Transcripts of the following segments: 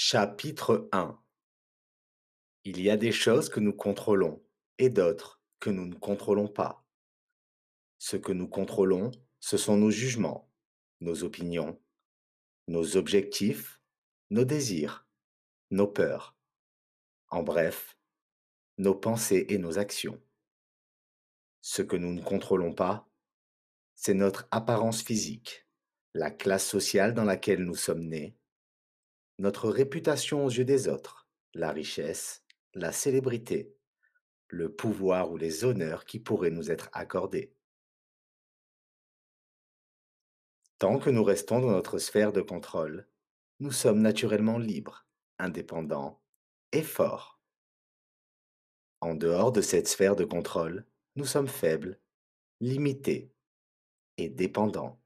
Chapitre 1 Il y a des choses que nous contrôlons et d'autres que nous ne contrôlons pas. Ce que nous contrôlons, ce sont nos jugements, nos opinions, nos objectifs, nos désirs, nos peurs. En bref, nos pensées et nos actions. Ce que nous ne contrôlons pas, c'est notre apparence physique, la classe sociale dans laquelle nous sommes nés, notre réputation aux yeux des autres, la richesse, la célébrité, le pouvoir ou les honneurs qui pourraient nous être accordés. Tant que nous restons dans notre sphère de contrôle, nous sommes naturellement libres, indépendants et forts. En dehors de cette sphère de contrôle, nous sommes faibles, limités et dépendants.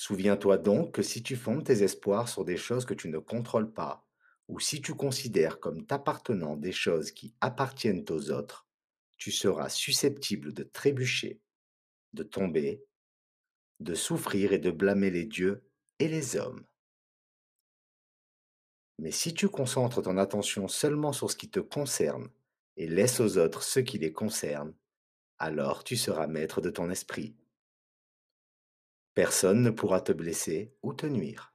Souviens-toi donc que si tu fondes tes espoirs sur des choses que tu ne contrôles pas, ou si tu considères comme t'appartenant des choses qui appartiennent aux autres, tu seras susceptible de trébucher, de tomber, de souffrir et de blâmer les dieux et les hommes. Mais si tu concentres ton attention seulement sur ce qui te concerne et laisses aux autres ce qui les concerne, alors tu seras maître de ton esprit. Personne ne pourra te blesser ou te nuire.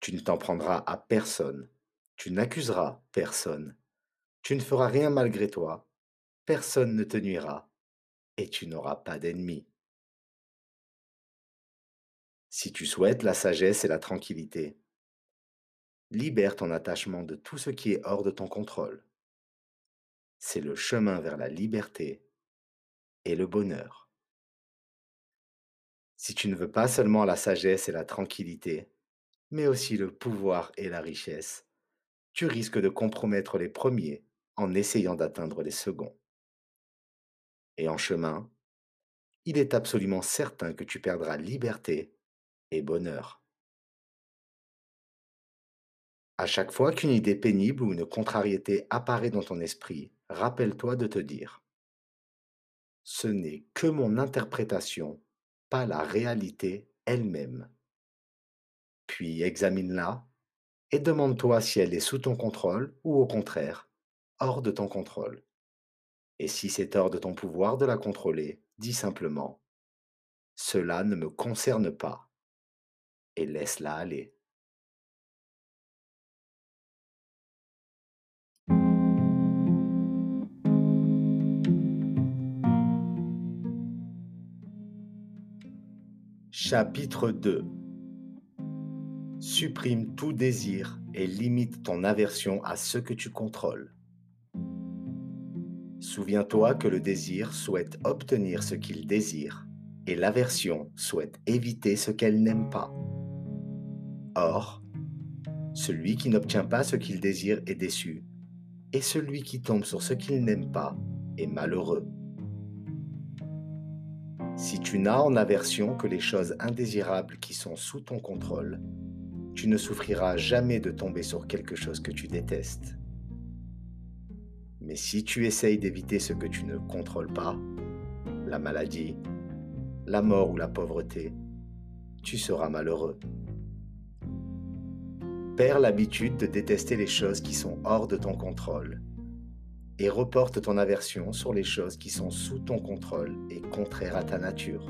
Tu ne t'en prendras à personne, tu n'accuseras personne, tu ne feras rien malgré toi, personne ne te nuira, et tu n'auras pas d'ennemis. Si tu souhaites la sagesse et la tranquillité, libère ton attachement de tout ce qui est hors de ton contrôle. C'est le chemin vers la liberté et le bonheur. Si tu ne veux pas seulement la sagesse et la tranquillité, mais aussi le pouvoir et la richesse, tu risques de compromettre les premiers en essayant d'atteindre les seconds. Et en chemin, il est absolument certain que tu perdras liberté et bonheur. À chaque fois qu'une idée pénible ou une contrariété apparaît dans ton esprit, rappelle-toi de te dire ⁇ Ce n'est que mon interprétation pas la réalité elle-même. Puis examine-la et demande-toi si elle est sous ton contrôle ou au contraire, hors de ton contrôle. Et si c'est hors de ton pouvoir de la contrôler, dis simplement ⁇ Cela ne me concerne pas ⁇ et laisse-la aller. Chapitre 2 Supprime tout désir et limite ton aversion à ce que tu contrôles. Souviens-toi que le désir souhaite obtenir ce qu'il désire et l'aversion souhaite éviter ce qu'elle n'aime pas. Or, celui qui n'obtient pas ce qu'il désire est déçu, et celui qui tombe sur ce qu'il n'aime pas est malheureux. Si tu n'as en aversion que les choses indésirables qui sont sous ton contrôle, tu ne souffriras jamais de tomber sur quelque chose que tu détestes. Mais si tu essayes d'éviter ce que tu ne contrôles pas, la maladie, la mort ou la pauvreté, tu seras malheureux. Perds l'habitude de détester les choses qui sont hors de ton contrôle et reporte ton aversion sur les choses qui sont sous ton contrôle et contraires à ta nature.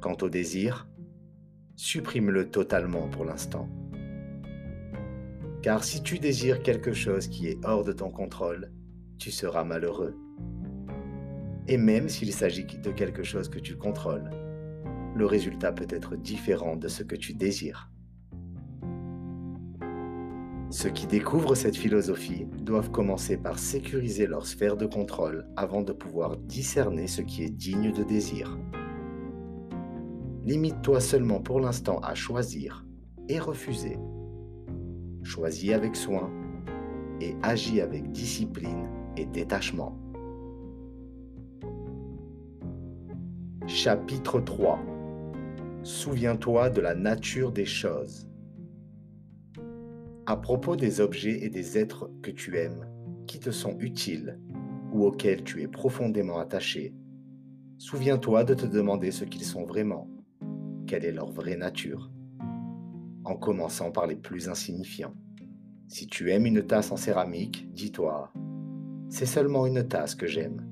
Quant au désir, supprime-le totalement pour l'instant. Car si tu désires quelque chose qui est hors de ton contrôle, tu seras malheureux. Et même s'il s'agit de quelque chose que tu contrôles, le résultat peut être différent de ce que tu désires. Ceux qui découvrent cette philosophie doivent commencer par sécuriser leur sphère de contrôle avant de pouvoir discerner ce qui est digne de désir. Limite-toi seulement pour l'instant à choisir et refuser. Choisis avec soin et agis avec discipline et détachement. Chapitre 3 Souviens-toi de la nature des choses. À propos des objets et des êtres que tu aimes, qui te sont utiles ou auxquels tu es profondément attaché, souviens-toi de te demander ce qu'ils sont vraiment, quelle est leur vraie nature? en commençant par les plus insignifiants. Si tu aimes une tasse en céramique, dis-toi, c'est seulement une tasse que j'aime.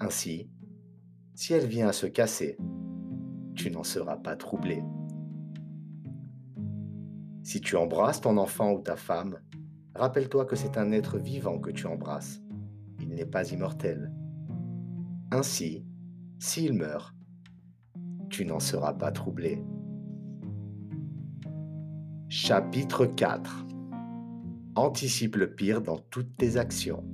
Ainsi, si elle vient à se casser, tu n'en seras pas troublé. Si tu embrasses ton enfant ou ta femme, rappelle-toi que c'est un être vivant que tu embrasses. Il n'est pas immortel. Ainsi, s'il meurt, tu n'en seras pas troublé. Chapitre 4 Anticipe le pire dans toutes tes actions.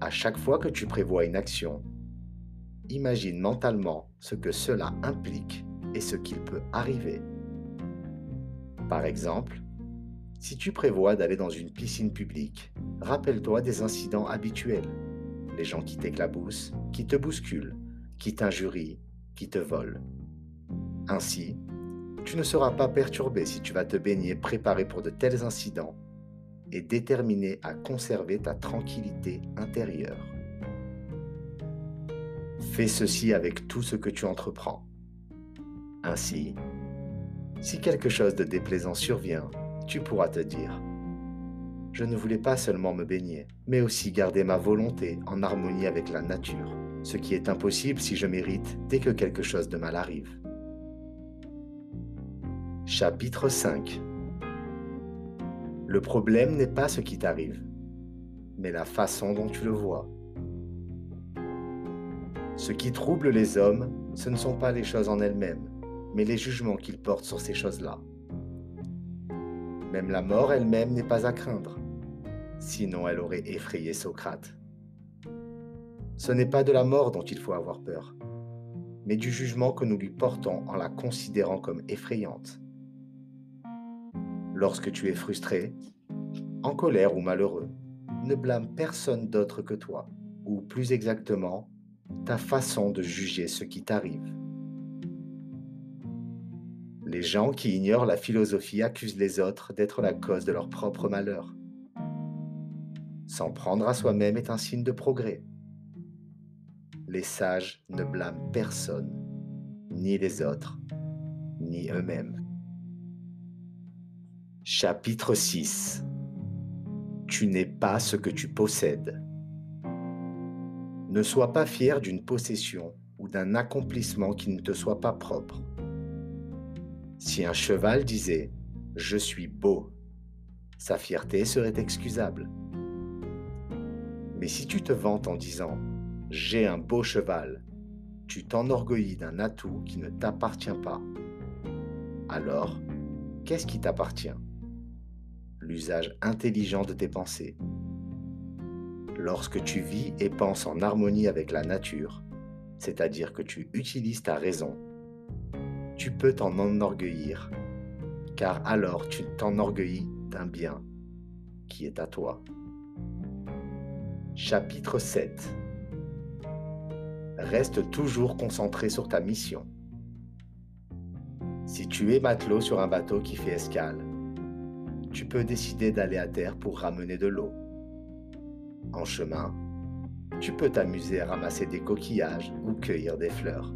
À chaque fois que tu prévois une action, imagine mentalement ce que cela implique et ce qu'il peut arriver. Par exemple, si tu prévois d'aller dans une piscine publique, rappelle-toi des incidents habituels. Les gens qui t'éclaboussent, qui te bousculent, qui t'injurient, qui te volent. Ainsi, tu ne seras pas perturbé si tu vas te baigner préparé pour de tels incidents et déterminé à conserver ta tranquillité intérieure. Fais ceci avec tout ce que tu entreprends. Ainsi, si quelque chose de déplaisant survient, tu pourras te dire Je ne voulais pas seulement me baigner, mais aussi garder ma volonté en harmonie avec la nature, ce qui est impossible si je mérite dès que quelque chose de mal arrive. Chapitre 5 Le problème n'est pas ce qui t'arrive, mais la façon dont tu le vois. Ce qui trouble les hommes, ce ne sont pas les choses en elles-mêmes, mais les jugements qu'ils portent sur ces choses-là. Même la mort elle-même n'est pas à craindre, sinon elle aurait effrayé Socrate. Ce n'est pas de la mort dont il faut avoir peur, mais du jugement que nous lui portons en la considérant comme effrayante. Lorsque tu es frustré, en colère ou malheureux, ne blâme personne d'autre que toi, ou plus exactement, ta façon de juger ce qui t'arrive. Les gens qui ignorent la philosophie accusent les autres d'être la cause de leur propre malheur. S'en prendre à soi-même est un signe de progrès. Les sages ne blâment personne, ni les autres, ni eux-mêmes. Chapitre 6 Tu n'es pas ce que tu possèdes. Ne sois pas fier d'une possession ou d'un accomplissement qui ne te soit pas propre. Si un cheval disait ⁇ Je suis beau ⁇ sa fierté serait excusable. Mais si tu te vantes en disant ⁇ J'ai un beau cheval ⁇ tu t'enorgueillis d'un atout qui ne t'appartient pas. Alors, qu'est-ce qui t'appartient? L'usage intelligent de tes pensées. Lorsque tu vis et penses en harmonie avec la nature, c'est-à-dire que tu utilises ta raison, tu peux t'en enorgueillir, car alors tu t'enorgueillis d'un bien qui est à toi. Chapitre 7 Reste toujours concentré sur ta mission. Si tu es matelot sur un bateau qui fait escale, tu peux décider d'aller à terre pour ramener de l'eau. En chemin, tu peux t'amuser à ramasser des coquillages ou cueillir des fleurs.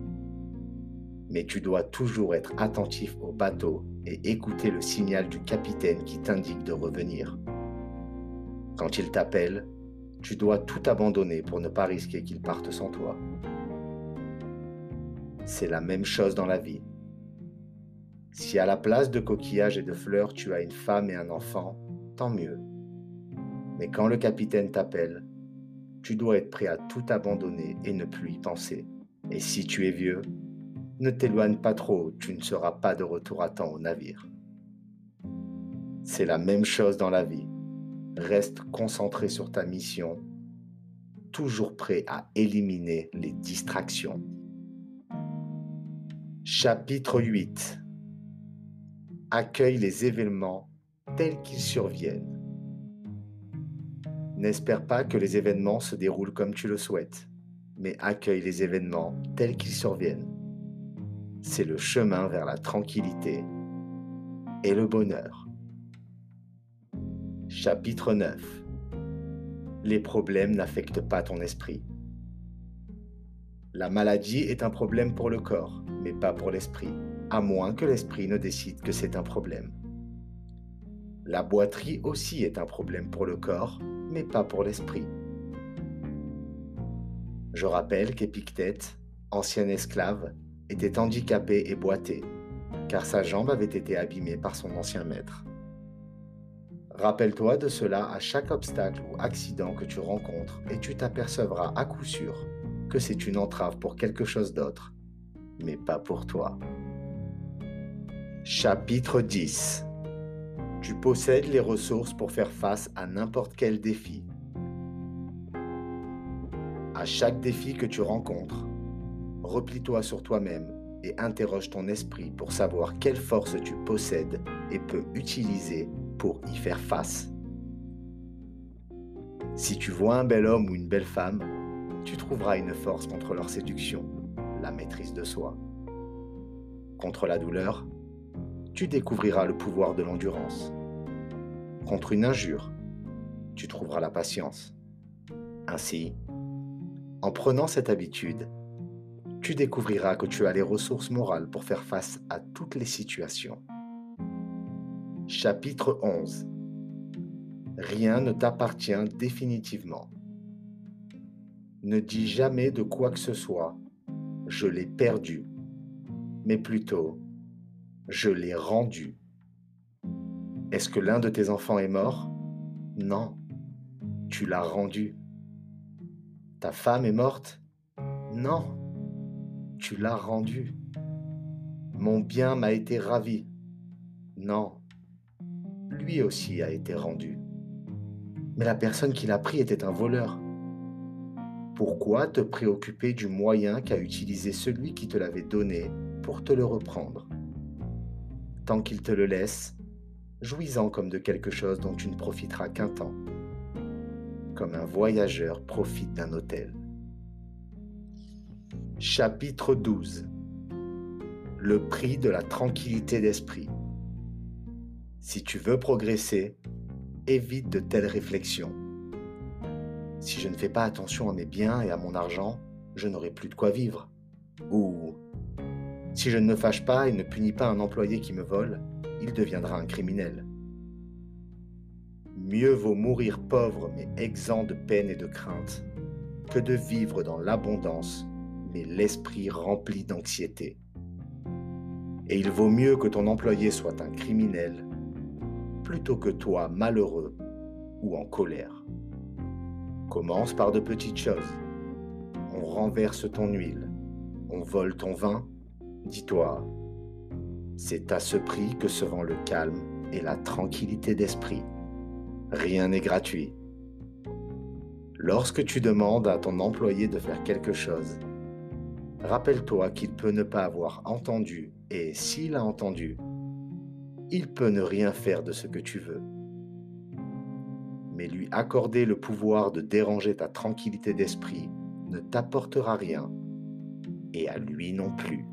Mais tu dois toujours être attentif au bateau et écouter le signal du capitaine qui t'indique de revenir. Quand il t'appelle, tu dois tout abandonner pour ne pas risquer qu'il parte sans toi. C'est la même chose dans la vie. Si à la place de coquillages et de fleurs tu as une femme et un enfant, tant mieux. Mais quand le capitaine t'appelle, tu dois être prêt à tout abandonner et ne plus y penser. Et si tu es vieux, ne t'éloigne pas trop, tu ne seras pas de retour à temps au navire. C'est la même chose dans la vie. Reste concentré sur ta mission, toujours prêt à éliminer les distractions. Chapitre 8 accueille les événements tels qu'ils surviennent. N'espère pas que les événements se déroulent comme tu le souhaites, mais accueille les événements tels qu'ils surviennent. C'est le chemin vers la tranquillité et le bonheur. Chapitre 9 Les problèmes n'affectent pas ton esprit. La maladie est un problème pour le corps, mais pas pour l'esprit. à moins que l'esprit ne décide que c'est un problème. La boiterie aussi est un problème pour le corps, mais pas pour l'esprit. Je rappelle qu'Épictète, ancien esclave, était handicapé et boité, car sa jambe avait été abîmée par son ancien maître. Rappelle-toi de cela à chaque obstacle ou accident que tu rencontres et tu t'apercevras à coup sûr que c'est une entrave pour quelque chose d'autre, mais pas pour toi. Chapitre 10 Tu possèdes les ressources pour faire face à n'importe quel défi. À chaque défi que tu rencontres, replie-toi sur toi-même et interroge ton esprit pour savoir quelle force tu possèdes et peux utiliser pour y faire face. Si tu vois un bel homme ou une belle femme, tu trouveras une force contre leur séduction, la maîtrise de soi. Contre la douleur, tu découvriras le pouvoir de l'endurance. Contre une injure, tu trouveras la patience. Ainsi, en prenant cette habitude, tu découvriras que tu as les ressources morales pour faire face à toutes les situations. Chapitre 11 Rien ne t'appartient définitivement. Ne dis jamais de quoi que ce soit je l'ai perdu, mais plutôt je l'ai rendu. Est-ce que l'un de tes enfants est mort? Non, tu l'as rendu. Ta femme est morte? Non, tu l'as rendu. Mon bien m'a été ravi. Non, lui aussi a été rendu. Mais la personne qui l'a pris était un voleur. Pourquoi te préoccuper du moyen qu'a utilisé celui qui te l'avait donné pour te le reprendre? Tant qu'il te le laisse, jouis-en comme de quelque chose dont tu ne profiteras qu'un temps, comme un voyageur profite d'un hôtel. Chapitre 12 Le prix de la tranquillité d'esprit. Si tu veux progresser, évite de telles réflexions. Si je ne fais pas attention à mes biens et à mon argent, je n'aurai plus de quoi vivre. Ou si je ne me fâche pas et ne punis pas un employé qui me vole, il deviendra un criminel. Mieux vaut mourir pauvre mais exempt de peine et de crainte que de vivre dans l'abondance l'esprit rempli d'anxiété. Et il vaut mieux que ton employé soit un criminel plutôt que toi malheureux ou en colère. Commence par de petites choses. On renverse ton huile, on vole ton vin. Dis-toi, c'est à ce prix que se vend le calme et la tranquillité d'esprit. Rien n'est gratuit. Lorsque tu demandes à ton employé de faire quelque chose, rappelle-toi qu'il peut ne pas avoir entendu, et s'il a entendu, il peut ne rien faire de ce que tu veux. Mais lui accorder le pouvoir de déranger ta tranquillité d'esprit ne t'apportera rien, et à lui non plus.